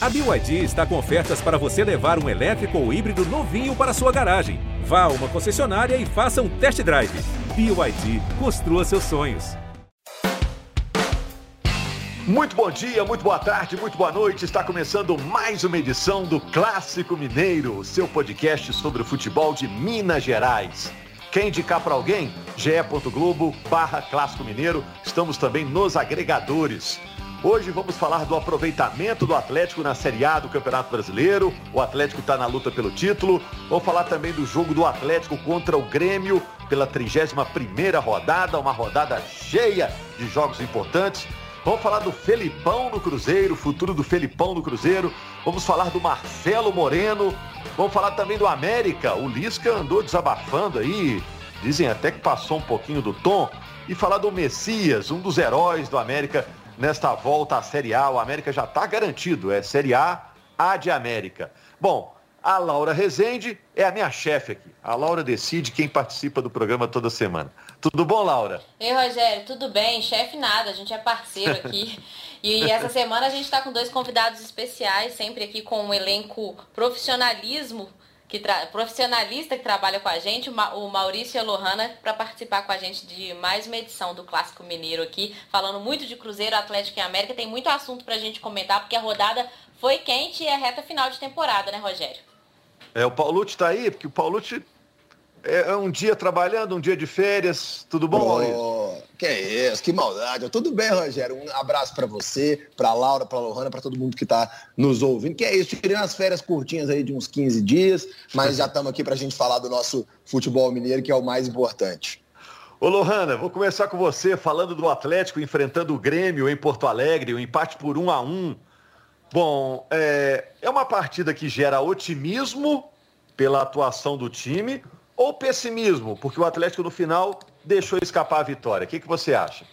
A BYD está com ofertas para você levar um elétrico ou híbrido novinho para sua garagem. Vá a uma concessionária e faça um test drive. BYD, construa seus sonhos. Muito bom dia, muito boa tarde, muito boa noite. Está começando mais uma edição do Clássico Mineiro, seu podcast sobre o futebol de Minas Gerais. Quer indicar para alguém? ge.globo barra Clássico Mineiro. Estamos também nos agregadores. Hoje vamos falar do aproveitamento do Atlético na Série A do Campeonato Brasileiro. O Atlético está na luta pelo título. Vamos falar também do jogo do Atlético contra o Grêmio pela 31ª rodada, uma rodada cheia de jogos importantes. Vamos falar do Felipão no Cruzeiro, futuro do Felipão no Cruzeiro. Vamos falar do Marcelo Moreno. Vamos falar também do América. O Lisca andou desabafando aí. Dizem até que passou um pouquinho do tom. E falar do Messias, um dos heróis do América nesta volta à Série A. O América já está garantido. É Série A, A de América. Bom, a Laura Rezende é a minha chefe aqui. A Laura decide quem participa do programa toda semana. Tudo bom, Laura? Ei, Rogério, tudo bem? Chefe nada, a gente é parceiro aqui. e essa semana a gente está com dois convidados especiais, sempre aqui com um elenco profissionalismo, que profissionalista que trabalha com a gente, o Maurício e a Lohana, para participar com a gente de mais uma edição do Clássico Mineiro aqui, falando muito de Cruzeiro, Atlético e América. Tem muito assunto para a gente comentar, porque a rodada foi quente e é reta final de temporada, né, Rogério? É, o Paulucci está aí, porque o Paulucci é, é um dia trabalhando, um dia de férias. Tudo bom, Maurício? Oh, que isso, que maldade. Tudo bem, Rogério. Um abraço para você, para Laura, para Lohana, para todo mundo que está nos ouvindo. Que é isso, tirei umas férias curtinhas aí de uns 15 dias, mas já estamos aqui para a gente falar do nosso futebol mineiro, que é o mais importante. Ô Lohana, vou começar com você falando do Atlético enfrentando o Grêmio em Porto Alegre, o um empate por um a um. Bom, é, é uma partida que gera otimismo pela atuação do time ou pessimismo, porque o Atlético no final deixou escapar a vitória. O que, que você acha?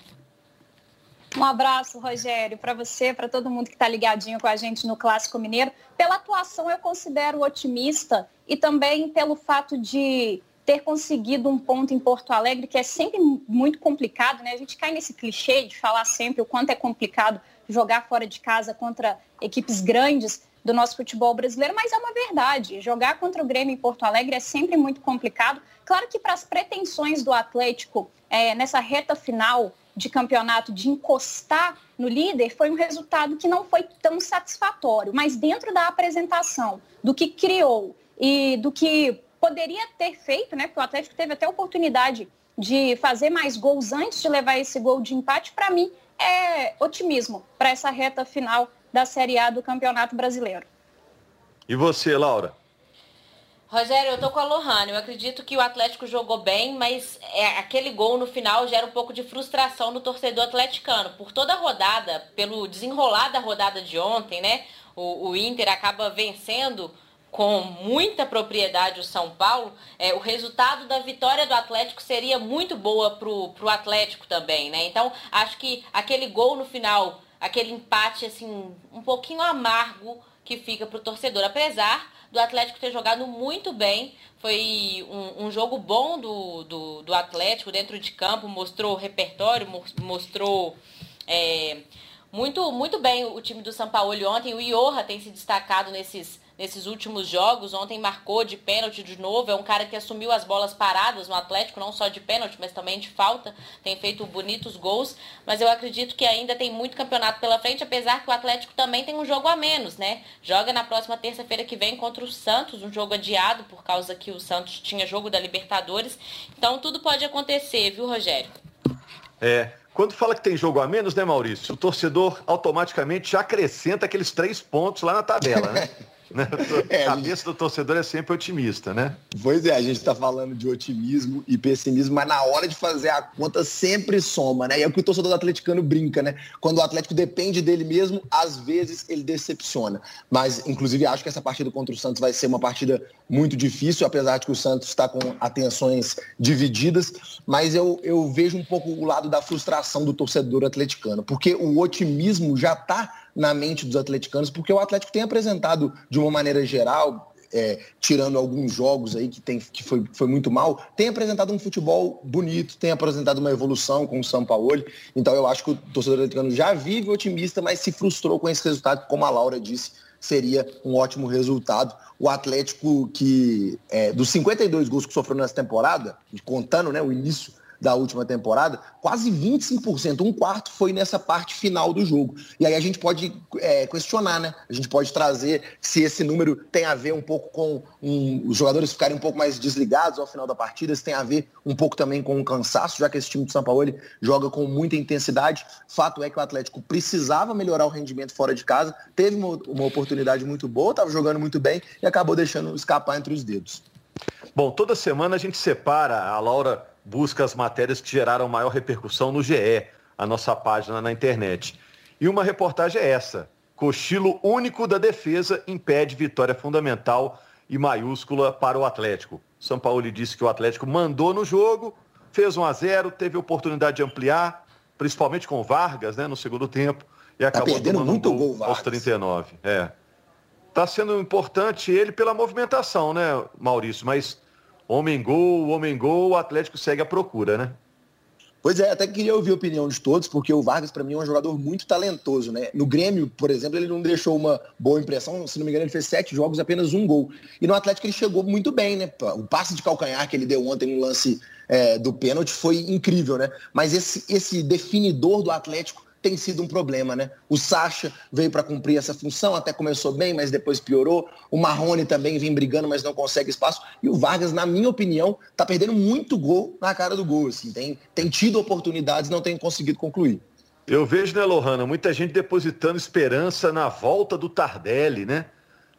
Um abraço, Rogério, para você, para todo mundo que está ligadinho com a gente no Clássico Mineiro. Pela atuação, eu considero otimista e também pelo fato de ter conseguido um ponto em Porto Alegre, que é sempre muito complicado, né? A gente cai nesse clichê de falar sempre o quanto é complicado jogar fora de casa contra equipes grandes do nosso futebol brasileiro, mas é uma verdade. Jogar contra o Grêmio em Porto Alegre é sempre muito complicado. Claro que para as pretensões do Atlético é, nessa reta final de campeonato de encostar no líder foi um resultado que não foi tão satisfatório, mas dentro da apresentação, do que criou e do que poderia ter feito, né? Porque o Atlético teve até a oportunidade de fazer mais gols antes de levar esse gol de empate, para mim é otimismo para essa reta final da Série A do Campeonato Brasileiro. E você, Laura? Rogério, eu tô com a Lohane. Eu acredito que o Atlético jogou bem, mas é, aquele gol no final gera um pouco de frustração no torcedor atleticano. Por toda a rodada, pelo desenrolar da rodada de ontem, né? O, o Inter acaba vencendo com muita propriedade o São Paulo, é, o resultado da vitória do Atlético seria muito boa pro, pro Atlético também, né? Então, acho que aquele gol no final aquele empate assim um pouquinho amargo que fica para o torcedor, apesar do Atlético ter jogado muito bem, foi um, um jogo bom do, do, do, Atlético dentro de campo, mostrou repertório, mostrou é, muito, muito bem o time do São Paulo ontem. O Iorra tem se destacado nesses nesses últimos jogos. Ontem marcou de pênalti de novo. É um cara que assumiu as bolas paradas no Atlético, não só de pênalti, mas também de falta. Tem feito bonitos gols. Mas eu acredito que ainda tem muito campeonato pela frente, apesar que o Atlético também tem um jogo a menos, né? Joga na próxima terça-feira que vem contra o Santos, um jogo adiado por causa que o Santos tinha jogo da Libertadores. Então tudo pode acontecer, viu, Rogério? É, quando fala que tem jogo a menos, né, Maurício? O torcedor automaticamente já acrescenta aqueles três pontos lá na tabela, né? Né? É, a cabeça gente... do torcedor é sempre otimista, né? Pois é, a gente está falando de otimismo e pessimismo, mas na hora de fazer a conta sempre soma, né? E é o que o torcedor do atleticano brinca, né? Quando o Atlético depende dele mesmo, às vezes ele decepciona. Mas, inclusive, acho que essa partida contra o Santos vai ser uma partida muito difícil, apesar de que o Santos está com atenções divididas. Mas eu, eu vejo um pouco o lado da frustração do torcedor atleticano, porque o otimismo já está na mente dos atleticanos, porque o Atlético tem apresentado de uma maneira geral, é, tirando alguns jogos aí que, tem, que foi, foi muito mal, tem apresentado um futebol bonito, tem apresentado uma evolução com o São Paulo. Então eu acho que o torcedor atleticano já vive otimista, mas se frustrou com esse resultado, como a Laura disse, seria um ótimo resultado. O Atlético que, é, dos 52 gols que sofreu nessa temporada, contando né, o início da última temporada, quase 25%, um quarto foi nessa parte final do jogo. E aí a gente pode é, questionar, né? A gente pode trazer se esse número tem a ver um pouco com um, os jogadores ficarem um pouco mais desligados ao final da partida, se tem a ver um pouco também com o cansaço, já que esse time de São Paulo joga com muita intensidade. Fato é que o Atlético precisava melhorar o rendimento fora de casa, teve uma, uma oportunidade muito boa, estava jogando muito bem e acabou deixando escapar entre os dedos. Bom, toda semana a gente separa, a Laura busca as matérias que geraram maior repercussão no GE, a nossa página na internet. E uma reportagem é essa: cochilo único da defesa impede vitória fundamental e maiúscula para o Atlético. São Paulo disse que o Atlético mandou no jogo, fez 1 a 0, teve oportunidade de ampliar, principalmente com Vargas, né, no segundo tempo, e tá acabou perdendo muito um gol, gol aos 39. É. Tá sendo importante ele pela movimentação, né, Maurício, mas homem gol, homem gol, o Atlético segue a procura, né? Pois é, até queria ouvir a opinião de todos, porque o Vargas, para mim, é um jogador muito talentoso, né? No Grêmio, por exemplo, ele não deixou uma boa impressão, se não me engano, ele fez sete jogos, apenas um gol. E no Atlético ele chegou muito bem, né? O passe de calcanhar que ele deu ontem no lance é, do pênalti foi incrível, né? Mas esse, esse definidor do Atlético tem sido um problema, né? O Sacha veio para cumprir essa função, até começou bem, mas depois piorou. O Marrone também vem brigando, mas não consegue espaço. E o Vargas, na minha opinião, tá perdendo muito gol na cara do gol. Assim. Tem, tem tido oportunidades, não tem conseguido concluir. Eu vejo, né, Lohana, muita gente depositando esperança na volta do Tardelli, né?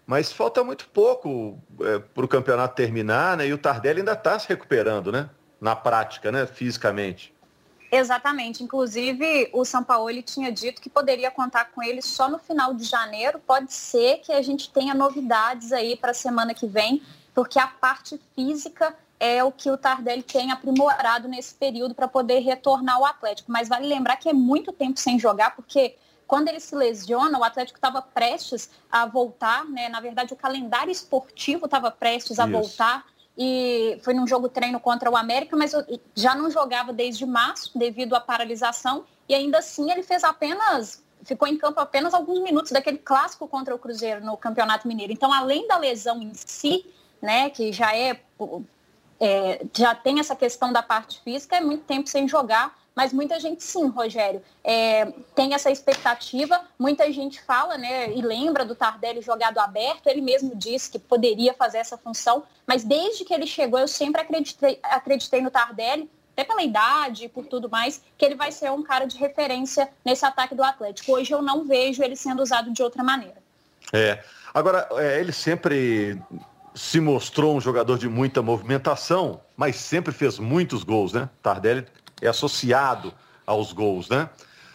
Mas falta muito pouco é, para o campeonato terminar, né? E o Tardelli ainda está se recuperando, né? Na prática, né? Fisicamente. Exatamente. Inclusive, o São Paulo tinha dito que poderia contar com ele só no final de janeiro. Pode ser que a gente tenha novidades aí para a semana que vem, porque a parte física é o que o Tardelli tem aprimorado nesse período para poder retornar ao Atlético. Mas vale lembrar que é muito tempo sem jogar, porque quando ele se lesiona, o Atlético estava prestes a voltar, né? Na verdade, o calendário esportivo estava prestes a Isso. voltar e foi num jogo treino contra o América, mas já não jogava desde março devido à paralisação e ainda assim ele fez apenas ficou em campo apenas alguns minutos daquele clássico contra o Cruzeiro no Campeonato Mineiro. Então, além da lesão em si, né, que já é, é já tem essa questão da parte física, é muito tempo sem jogar mas muita gente sim, Rogério, é, tem essa expectativa. Muita gente fala, né, e lembra do Tardelli jogado aberto. Ele mesmo disse que poderia fazer essa função, mas desde que ele chegou, eu sempre acreditei, acreditei no Tardelli, até pela idade e por tudo mais, que ele vai ser um cara de referência nesse ataque do Atlético. Hoje eu não vejo ele sendo usado de outra maneira. É. Agora, é, ele sempre se mostrou um jogador de muita movimentação, mas sempre fez muitos gols, né? Tardelli é associado aos gols, né?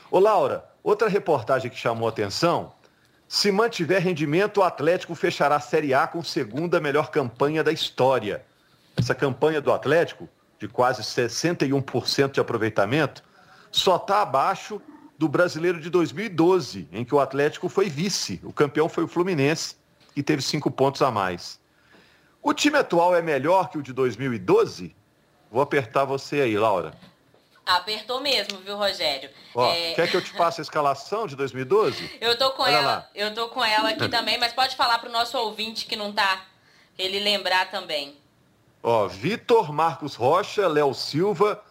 Ô Laura, outra reportagem que chamou atenção, se mantiver rendimento, o Atlético fechará a Série A com segunda melhor campanha da história. Essa campanha do Atlético, de quase 61% de aproveitamento, só está abaixo do brasileiro de 2012, em que o Atlético foi vice. O campeão foi o Fluminense e teve cinco pontos a mais. O time atual é melhor que o de 2012? Vou apertar você aí, Laura. Apertou mesmo, viu, Rogério? Ó, é... Quer que eu te passe a escalação de 2012? Eu tô com Olha ela, lá. eu tô com ela aqui também, mas pode falar pro nosso ouvinte que não tá, ele lembrar também. Ó, Vitor, Marcos Rocha, Léo Silva,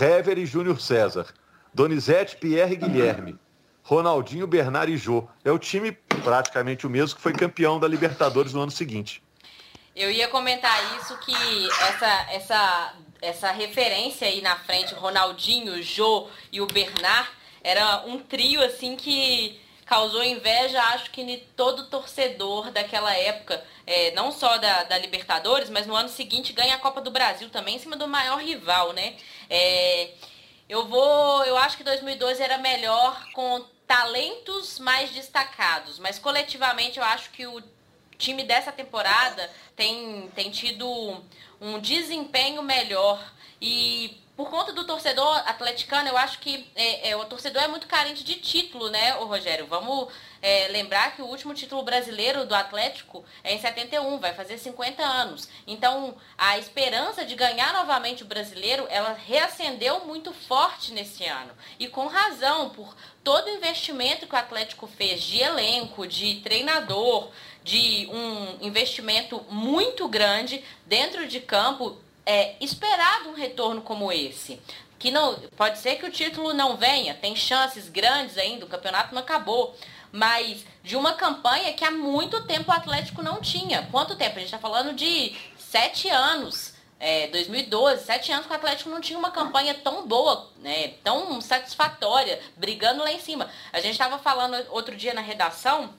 Hever e Júnior César. Donizete, Pierre e Guilherme. Ronaldinho, Bernard e Jô. É o time praticamente o mesmo que foi campeão da Libertadores no ano seguinte. Eu ia comentar isso que essa essa essa referência aí na frente, Ronaldinho, Jô e o Bernard, era um trio assim que causou inveja, acho que de todo torcedor daquela época, é, não só da, da, Libertadores, mas no ano seguinte ganha a Copa do Brasil também, em cima do maior rival, né? É, eu vou, eu acho que 2012 era melhor com talentos mais destacados, mas coletivamente eu acho que o time dessa temporada tem, tem tido um desempenho melhor. E por conta do torcedor atleticano, eu acho que é, é, o torcedor é muito carente de título, né, o Rogério? Vamos é, lembrar que o último título brasileiro do Atlético é em 71, vai fazer 50 anos. Então, a esperança de ganhar novamente o brasileiro, ela reacendeu muito forte nesse ano. E com razão, por todo o investimento que o Atlético fez de elenco, de treinador, de um investimento muito grande dentro de campo, é esperado um retorno como esse que não pode ser que o título não venha, tem chances grandes ainda, o campeonato não acabou, mas de uma campanha que há muito tempo o Atlético não tinha. Quanto tempo? A gente está falando de sete anos. É, 2012, sete anos que o Atlético não tinha uma campanha tão boa, né, tão satisfatória, brigando lá em cima. A gente estava falando outro dia na redação,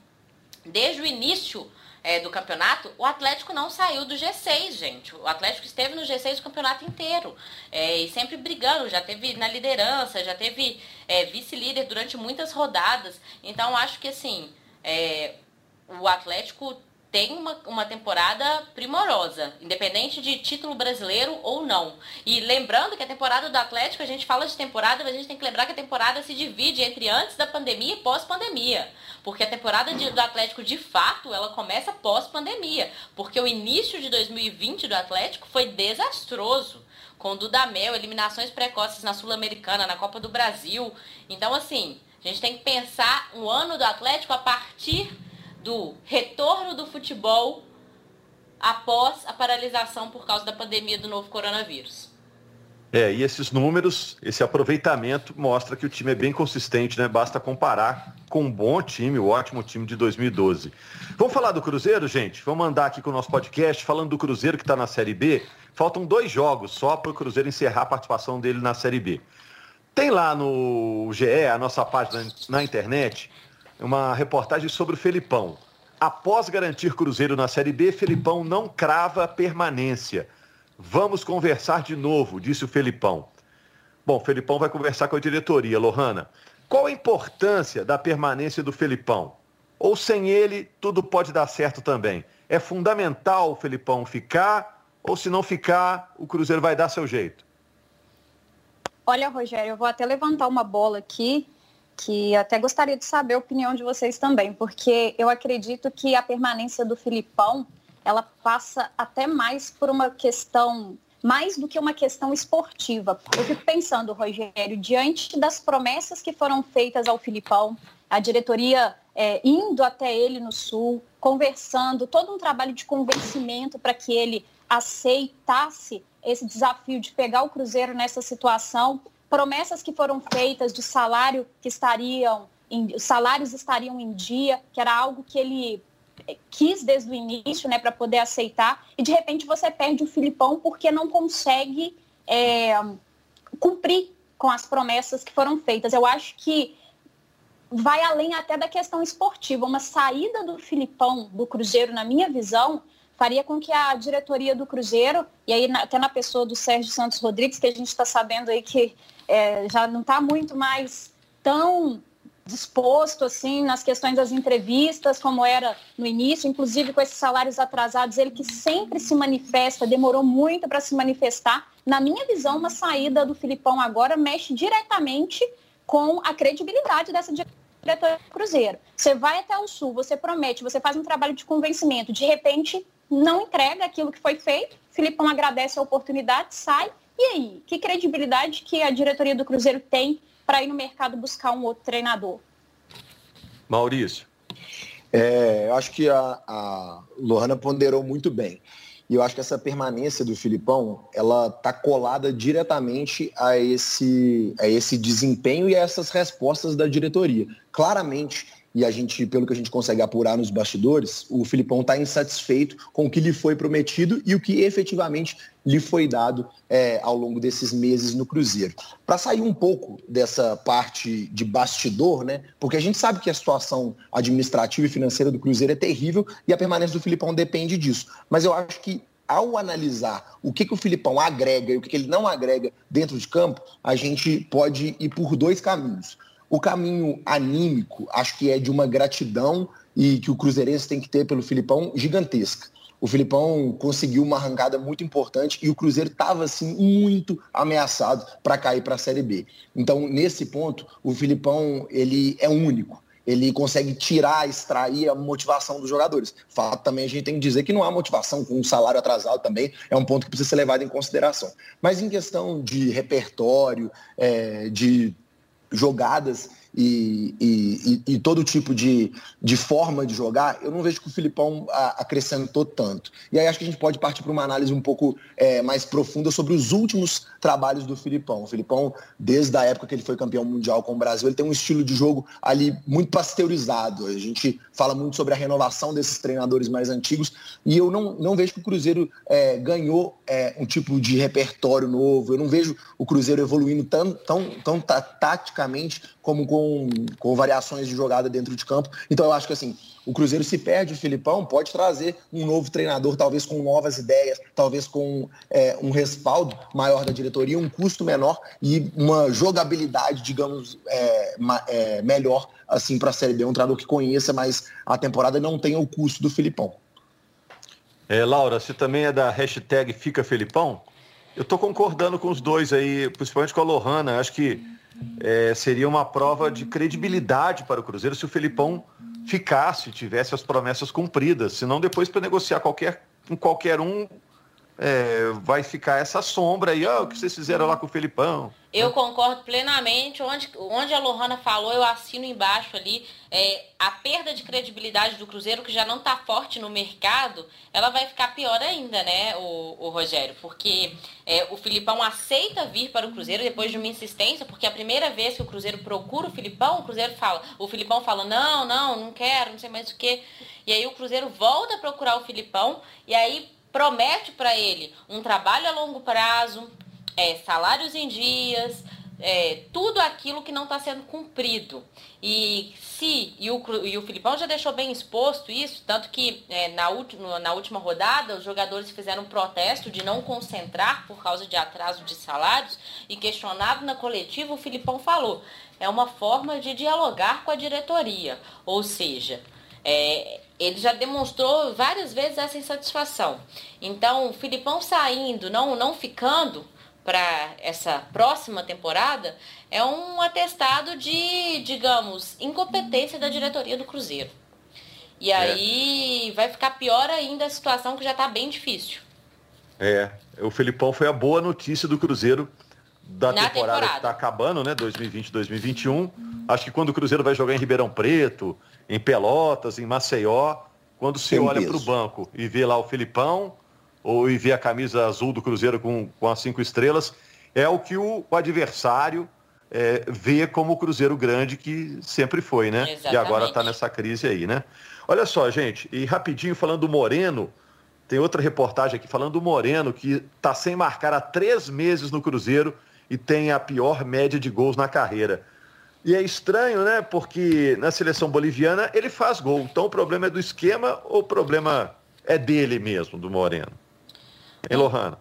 desde o início é, do campeonato, o Atlético não saiu do G6, gente. O Atlético esteve no G6 o campeonato inteiro. É, e sempre brigando, já teve na liderança, já teve é, vice-líder durante muitas rodadas. Então acho que assim, é, o Atlético tem uma, uma temporada primorosa, independente de título brasileiro ou não. E lembrando que a temporada do Atlético, a gente fala de temporada, mas a gente tem que lembrar que a temporada se divide entre antes da pandemia e pós-pandemia. Porque a temporada de, do Atlético, de fato, ela começa pós-pandemia. Porque o início de 2020 do Atlético foi desastroso com Dudamel, eliminações precoces na Sul-Americana, na Copa do Brasil. Então, assim, a gente tem que pensar o ano do Atlético a partir do retorno do futebol após a paralisação por causa da pandemia do novo coronavírus. É, e esses números, esse aproveitamento mostra que o time é bem consistente, né? Basta comparar com um bom time, o ótimo time de 2012. Vamos falar do Cruzeiro, gente? Vamos andar aqui com o nosso podcast falando do Cruzeiro que está na Série B. Faltam dois jogos só para o Cruzeiro encerrar a participação dele na Série B. Tem lá no GE, a nossa página na internet, uma reportagem sobre o Felipão. Após garantir Cruzeiro na Série B, Felipão não crava permanência. Vamos conversar de novo, disse o Felipão. Bom, o Felipão vai conversar com a diretoria. Lohana, qual a importância da permanência do Felipão? Ou sem ele, tudo pode dar certo também? É fundamental o Felipão ficar, ou se não ficar, o Cruzeiro vai dar seu jeito? Olha, Rogério, eu vou até levantar uma bola aqui que até gostaria de saber a opinião de vocês também, porque eu acredito que a permanência do Filipão, ela passa até mais por uma questão, mais do que uma questão esportiva. Eu fico pensando, Rogério, diante das promessas que foram feitas ao Filipão, a diretoria é, indo até ele no Sul, conversando, todo um trabalho de convencimento para que ele aceitasse esse desafio de pegar o Cruzeiro nessa situação promessas que foram feitas de salário que estariam, em, salários estariam em dia, que era algo que ele quis desde o início, né, para poder aceitar, e de repente você perde o Filipão porque não consegue é, cumprir com as promessas que foram feitas. Eu acho que vai além até da questão esportiva. Uma saída do Filipão do Cruzeiro, na minha visão, faria com que a diretoria do Cruzeiro, e aí até na pessoa do Sérgio Santos Rodrigues, que a gente está sabendo aí que é, já não está muito mais tão disposto assim nas questões das entrevistas como era no início, inclusive com esses salários atrasados, ele que sempre se manifesta, demorou muito para se manifestar. Na minha visão, uma saída do Filipão agora mexe diretamente com a credibilidade dessa diretoria do Cruzeiro. Você vai até o Sul, você promete, você faz um trabalho de convencimento, de repente não entrega aquilo que foi feito, Filipão agradece a oportunidade, sai e aí, que credibilidade que a diretoria do Cruzeiro tem para ir no mercado buscar um outro treinador? Maurício. É, eu acho que a, a Lohana ponderou muito bem. E eu acho que essa permanência do Filipão, ela está colada diretamente a esse, a esse desempenho e a essas respostas da diretoria. Claramente, e a gente, pelo que a gente consegue apurar nos bastidores, o Filipão está insatisfeito com o que lhe foi prometido e o que efetivamente lhe foi dado é, ao longo desses meses no Cruzeiro. Para sair um pouco dessa parte de bastidor, né? Porque a gente sabe que a situação administrativa e financeira do Cruzeiro é terrível e a permanência do Filipão depende disso. Mas eu acho que ao analisar o que, que o Filipão agrega e o que, que ele não agrega dentro de campo, a gente pode ir por dois caminhos. O caminho anímico, acho que é de uma gratidão e que o Cruzeirense tem que ter pelo Filipão gigantesca. O Filipão conseguiu uma arrancada muito importante e o Cruzeiro estava assim muito ameaçado para cair para a Série B. Então, nesse ponto, o Filipão ele é único. ele consegue tirar, extrair a motivação dos jogadores. Fato também a gente tem que dizer que não há motivação com um salário atrasado também, é um ponto que precisa ser levado em consideração. Mas em questão de repertório, é, de jogadas e, e, e, todo tipo de, de forma de jogar, eu não vejo que o Filipão acrescentou tanto. E aí acho que a gente pode partir para uma análise um pouco é, mais profunda sobre os últimos trabalhos do Filipão. O Filipão, desde a época que ele foi campeão mundial com o Brasil, ele tem um estilo de jogo ali muito pasteurizado. A gente fala muito sobre a renovação desses treinadores mais antigos e eu não, não vejo que o Cruzeiro é, ganhou é, um tipo de repertório novo. Eu não vejo o Cruzeiro evoluindo tão, tão, tão taticamente como com, com variações de jogada dentro de campo. Então eu acho que assim, o Cruzeiro se perde o Filipão, pode trazer um novo treinador, talvez com novas ideias, talvez com é, um respaldo maior da diretoria, um custo menor e uma jogabilidade, digamos, é, é, melhor assim para a Série B, um treinador que conheça, mas a temporada não tenha o custo do Filipão. É, Laura, você também é da hashtag Fica Felipão? Eu estou concordando com os dois aí, principalmente com a Lohana. Acho que é, seria uma prova de credibilidade para o Cruzeiro se o Felipão ficasse, tivesse as promessas cumpridas. Senão, depois, para negociar qualquer, com qualquer um, é, vai ficar essa sombra aí, ó, oh, o que vocês fizeram lá com o Felipão. Eu concordo plenamente. Onde, onde a Lohana falou, eu assino embaixo ali. É, a perda de credibilidade do Cruzeiro, que já não está forte no mercado, ela vai ficar pior ainda, né, o, o Rogério? Porque é, o Filipão aceita vir para o Cruzeiro depois de uma insistência, porque a primeira vez que o Cruzeiro procura o Filipão, o Cruzeiro fala, o Filipão fala, não, não, não quero, não sei mais o quê. E aí o Cruzeiro volta a procurar o Filipão, e aí promete para ele um trabalho a longo prazo, é, salários em dias, é, tudo aquilo que não está sendo cumprido. E se, e o, e o Filipão já deixou bem exposto isso, tanto que é, na, última, na última rodada os jogadores fizeram um protesto de não concentrar por causa de atraso de salários e questionado na coletiva, o Filipão falou, é uma forma de dialogar com a diretoria, ou seja, é, ele já demonstrou várias vezes essa insatisfação. Então, o Filipão saindo, não, não ficando, para essa próxima temporada é um atestado de, digamos, incompetência da diretoria do Cruzeiro. E é. aí vai ficar pior ainda a situação que já está bem difícil. É, o Felipão foi a boa notícia do Cruzeiro da temporada, temporada, que está acabando, né? 2020, 2021. Acho que quando o Cruzeiro vai jogar em Ribeirão Preto, em Pelotas, em Maceió, quando você olha para o banco e vê lá o Felipão, ou e ver a camisa azul do Cruzeiro com, com as cinco estrelas, é o que o, o adversário é, vê como o Cruzeiro grande que sempre foi, né? Exatamente. E agora está nessa crise aí, né? Olha só, gente, e rapidinho falando do Moreno, tem outra reportagem aqui falando do Moreno, que está sem marcar há três meses no Cruzeiro e tem a pior média de gols na carreira. E é estranho, né? Porque na seleção boliviana ele faz gol. Então o problema é do esquema ou o problema é dele mesmo, do Moreno? Hein, Lohana?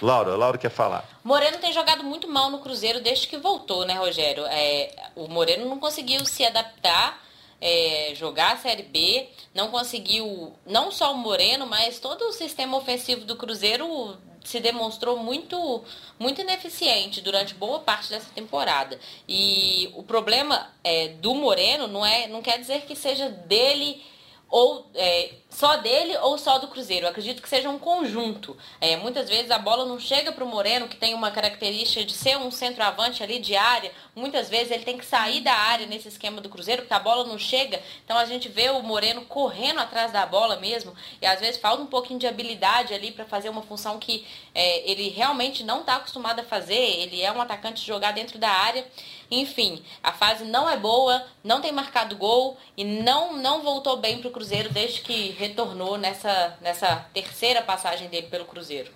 Laura, Laura quer falar. Moreno tem jogado muito mal no Cruzeiro desde que voltou, né, Rogério? É, o Moreno não conseguiu se adaptar, é, jogar a Série B, não conseguiu, não só o Moreno, mas todo o sistema ofensivo do Cruzeiro se demonstrou muito, muito ineficiente durante boa parte dessa temporada. E o problema é, do Moreno não, é, não quer dizer que seja dele ou é, só dele ou só do Cruzeiro. Eu acredito que seja um conjunto. É, muitas vezes a bola não chega para o Moreno, que tem uma característica de ser um centroavante ali de área. Muitas vezes ele tem que sair da área nesse esquema do Cruzeiro, porque a bola não chega. Então a gente vê o Moreno correndo atrás da bola mesmo. E às vezes falta um pouquinho de habilidade ali para fazer uma função que é, ele realmente não está acostumado a fazer. Ele é um atacante de jogar dentro da área. Enfim, a fase não é boa, não tem marcado gol e não, não voltou bem para o Cruzeiro desde que retornou nessa, nessa terceira passagem dele pelo Cruzeiro.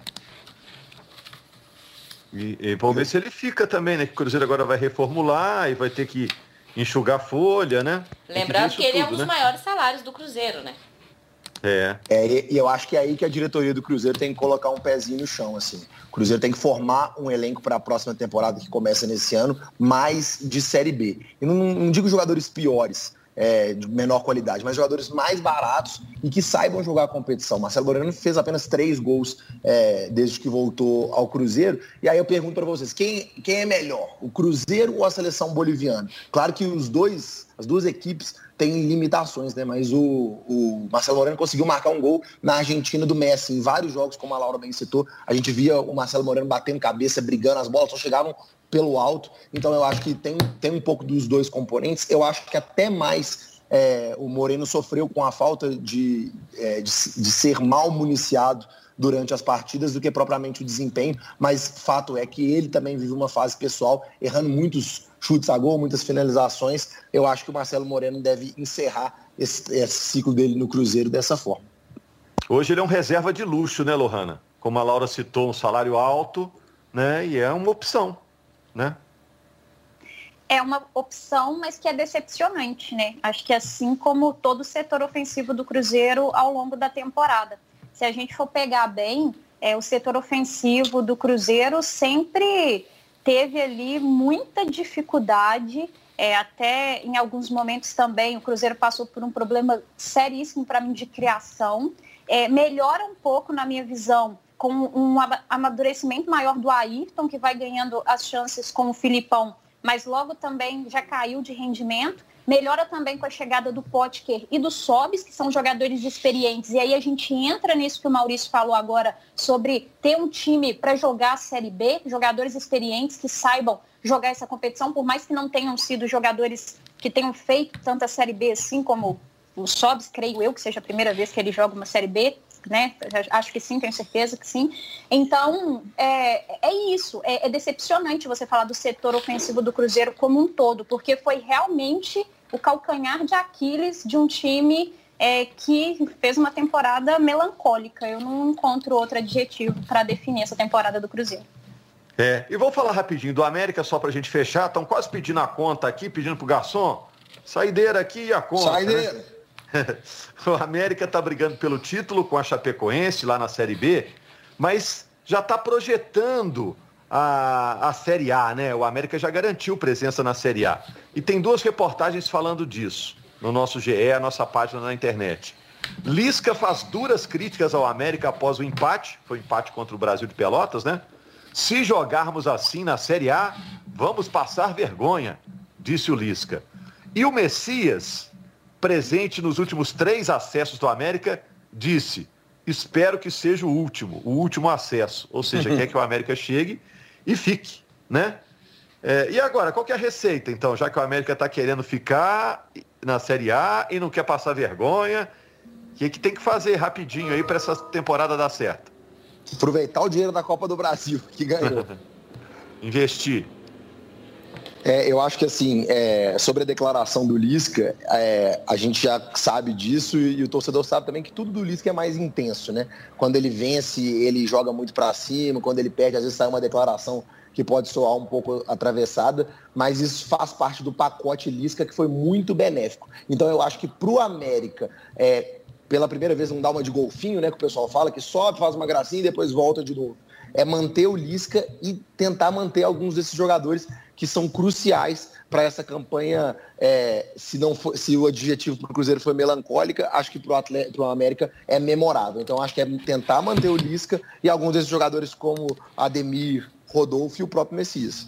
E, e vamos ver se ele fica também, né? Que o Cruzeiro agora vai reformular e vai ter que enxugar folha, né? Lembrando que, que ele tudo, é um dos né? maiores salários do Cruzeiro, né? É. é. E eu acho que é aí que a diretoria do Cruzeiro tem que colocar um pezinho no chão, assim. O Cruzeiro tem que formar um elenco para a próxima temporada que começa nesse ano, mais de Série B. E não, não digo jogadores piores, é, de menor qualidade, mas jogadores mais baratos e que saibam jogar a competição. Marcelo Moreno fez apenas três gols é, desde que voltou ao Cruzeiro. E aí eu pergunto para vocês, quem, quem é melhor, o Cruzeiro ou a seleção boliviana? Claro que os dois As duas equipes têm limitações, né? Mas o, o Marcelo Moreno conseguiu marcar um gol na Argentina do Messi. Em vários jogos, como a Laura bem citou, a gente via o Marcelo Moreno batendo cabeça, brigando, as bolas só chegavam pelo alto. Então eu acho que tem, tem um pouco dos dois componentes. Eu acho que até mais é, o Moreno sofreu com a falta de, é, de, de, ser mal municiado durante as partidas do que propriamente o desempenho, mas fato é que ele também vive uma fase pessoal, errando muitos chutes a gol, muitas finalizações. Eu acho que o Marcelo Moreno deve encerrar esse, esse ciclo dele no Cruzeiro dessa forma. Hoje ele é um reserva de luxo, né, Lohana? Como a Laura citou, um salário alto, né? E é uma opção, né? é uma opção, mas que é decepcionante, né? Acho que assim como todo o setor ofensivo do Cruzeiro ao longo da temporada. Se a gente for pegar bem, é, o setor ofensivo do Cruzeiro sempre teve ali muita dificuldade, é, até em alguns momentos também o Cruzeiro passou por um problema seríssimo para mim de criação. É, melhora um pouco, na minha visão, com um amadurecimento maior do Ayrton, que vai ganhando as chances com o Filipão mas logo também já caiu de rendimento. Melhora também com a chegada do Potker e do Sobis, que são jogadores experientes. E aí a gente entra nisso que o Maurício falou agora sobre ter um time para jogar a Série B, jogadores experientes que saibam jogar essa competição, por mais que não tenham sido jogadores que tenham feito tanta Série B assim como o Sobs, creio eu, que seja a primeira vez que ele joga uma Série B, né? Acho que sim, tenho certeza que sim. Então, é, é isso. É, é, decepcionante você falar do setor ofensivo do Cruzeiro como um todo, porque foi realmente o calcanhar de Aquiles de um time é, que fez uma temporada melancólica. Eu não encontro outro adjetivo para definir essa temporada do Cruzeiro. É, e vamos falar rapidinho do América, só para a gente fechar. Estão quase pedindo a conta aqui, pedindo pro garçom. Saideira aqui e a conta. Saideira. Né? o América está brigando pelo título com a Chapecoense lá na Série B, mas já está projetando a, a Série A, né? O América já garantiu presença na Série A. E tem duas reportagens falando disso no nosso GE, a nossa página na internet. Lisca faz duras críticas ao América após o empate, foi empate contra o Brasil de Pelotas, né? Se jogarmos assim na Série A, vamos passar vergonha, disse o Lisca. E o Messias presente nos últimos três acessos do América, disse: espero que seja o último, o último acesso. Ou seja, quer que o América chegue e fique, né? É, e agora, qual que é a receita, então, já que o América está querendo ficar na Série A e não quer passar vergonha? O que, que tem que fazer rapidinho aí para essa temporada dar certo? Aproveitar o dinheiro da Copa do Brasil que ganhou. Investir. É, eu acho que assim, é, sobre a declaração do Lisca, é, a gente já sabe disso e, e, o torcedor sabe também que tudo do Lisca é mais intenso, né? Quando ele vence, ele joga muito para cima, quando ele perde, às vezes sai uma declaração que pode soar um pouco atravessada, mas isso faz parte do pacote Lisca que foi muito benéfico. Então eu acho que para o América, é, pela primeira vez, não dá uma de golfinho, né? Que o pessoal fala, que sobe, faz uma gracinha e depois volta de novo é manter o Lisca e tentar manter alguns desses jogadores que são cruciais para essa campanha. É, se não for, se o adjetivo para o Cruzeiro foi melancólica, acho que para o América é memorável. Então acho que é tentar manter o Lisca e alguns desses jogadores como Ademir, Rodolfo e o próprio Messias.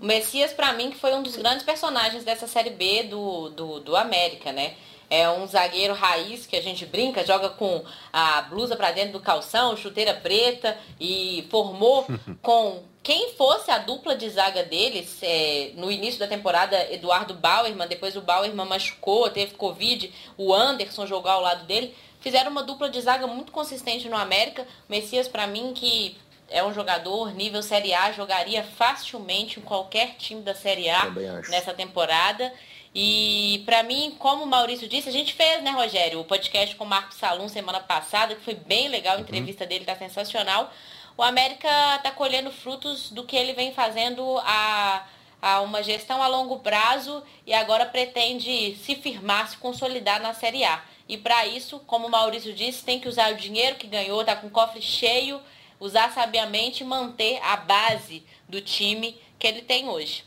O Messias, para mim, que foi um dos grandes personagens dessa Série B do, do, do América, né? É um zagueiro raiz que a gente brinca, joga com a blusa para dentro do calção, chuteira preta e formou com quem fosse a dupla de zaga deles é, no início da temporada, Eduardo Bauerman, depois o Bauerman machucou, teve Covid, o Anderson jogou ao lado dele, fizeram uma dupla de zaga muito consistente no América. Messias, para mim, que é um jogador nível Série A, jogaria facilmente em qualquer time da Série A nessa temporada. E para mim, como o Maurício disse, a gente fez, né, Rogério, o podcast com o Marcos Salum semana passada, que foi bem legal, a uhum. entrevista dele tá sensacional. O América está colhendo frutos do que ele vem fazendo a, a uma gestão a longo prazo e agora pretende se firmar, se consolidar na Série A. E para isso, como o Maurício disse, tem que usar o dinheiro que ganhou, tá com o cofre cheio, usar sabiamente e manter a base do time que ele tem hoje.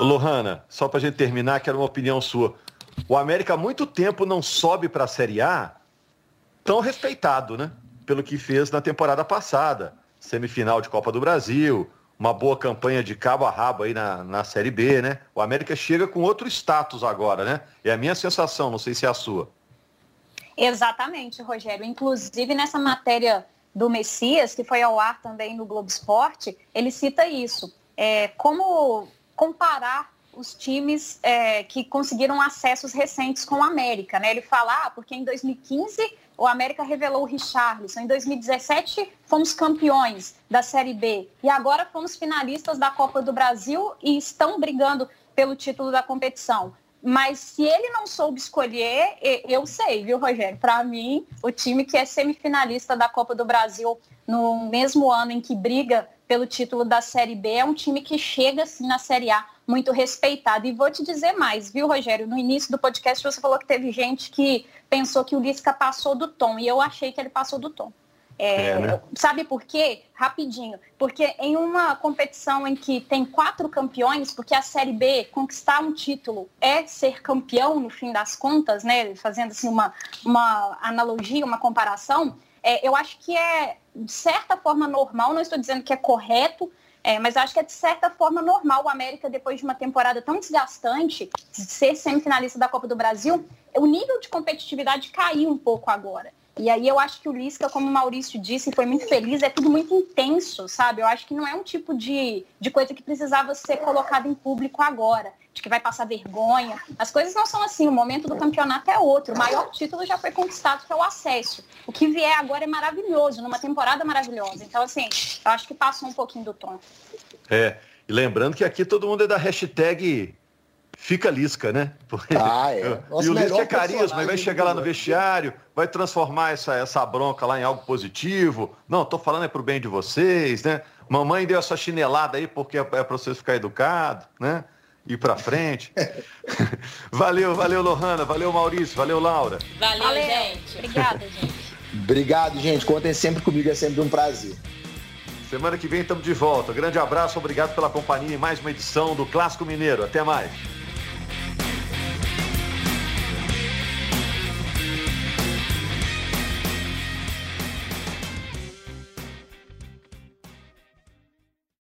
Lohana, só para a gente terminar, quero uma opinião sua. O América há muito tempo não sobe para a Série A tão respeitado, né? Pelo que fez na temporada passada. Semifinal de Copa do Brasil, uma boa campanha de cabo a rabo aí na, na Série B, né? O América chega com outro status agora, né? É a minha sensação, não sei se é a sua. Exatamente, Rogério. Inclusive nessa matéria do Messias, que foi ao ar também no Globo Esporte, ele cita isso. É, como comparar os times é, que conseguiram acessos recentes com o América, né? Ele fala, ah, porque em 2015 o América revelou o Richarlison, em 2017 fomos campeões da Série B e agora fomos finalistas da Copa do Brasil e estão brigando pelo título da competição. Mas se ele não soube escolher, eu sei, viu, Rogério? Para mim, o time que é semifinalista da Copa do Brasil no mesmo ano em que briga pelo título da Série B é um time que chega assim na Série A muito respeitado. E vou te dizer mais, viu, Rogério? No início do podcast você falou que teve gente que pensou que o Lisca passou do tom, e eu achei que ele passou do tom. É, é, né? Sabe por quê? Rapidinho. Porque em uma competição em que tem quatro campeões, porque a Série B, conquistar um título é ser campeão no fim das contas, né? Fazendo assim uma, uma analogia, uma comparação, é, eu acho que é de certa forma normal, não estou dizendo que é correto, é, mas acho que é de certa forma normal o América, depois de uma temporada tão desgastante, ser semifinalista da Copa do Brasil, o nível de competitividade caiu um pouco agora. E aí eu acho que o Lisca, como o Maurício disse, foi muito feliz, é tudo muito intenso, sabe? Eu acho que não é um tipo de, de coisa que precisava ser colocada em público agora, de que vai passar vergonha. As coisas não são assim, o momento do campeonato é outro. O maior título já foi conquistado, que é o acesso. O que vier agora é maravilhoso, numa temporada maravilhosa. Então, assim, eu acho que passou um pouquinho do tom. É, e lembrando que aqui todo mundo é da hashtag fica Lisca, né? Porque... Ah, é. Nossa, e o Lisca é carisma, vai chegar lá no vestiário, vai transformar essa, essa bronca lá em algo positivo. Não, tô falando é pro bem de vocês, né? Mamãe deu essa chinelada aí porque é, é para vocês ficar educado, né? Ir para frente. valeu, valeu, Lohana, valeu, Maurício, valeu, Laura. Valeu, valeu. gente. Obrigada, gente. Obrigado, gente. Contem sempre comigo, é sempre um prazer. Semana que vem estamos de volta. Grande abraço, obrigado pela companhia em mais uma edição do Clássico Mineiro. Até mais.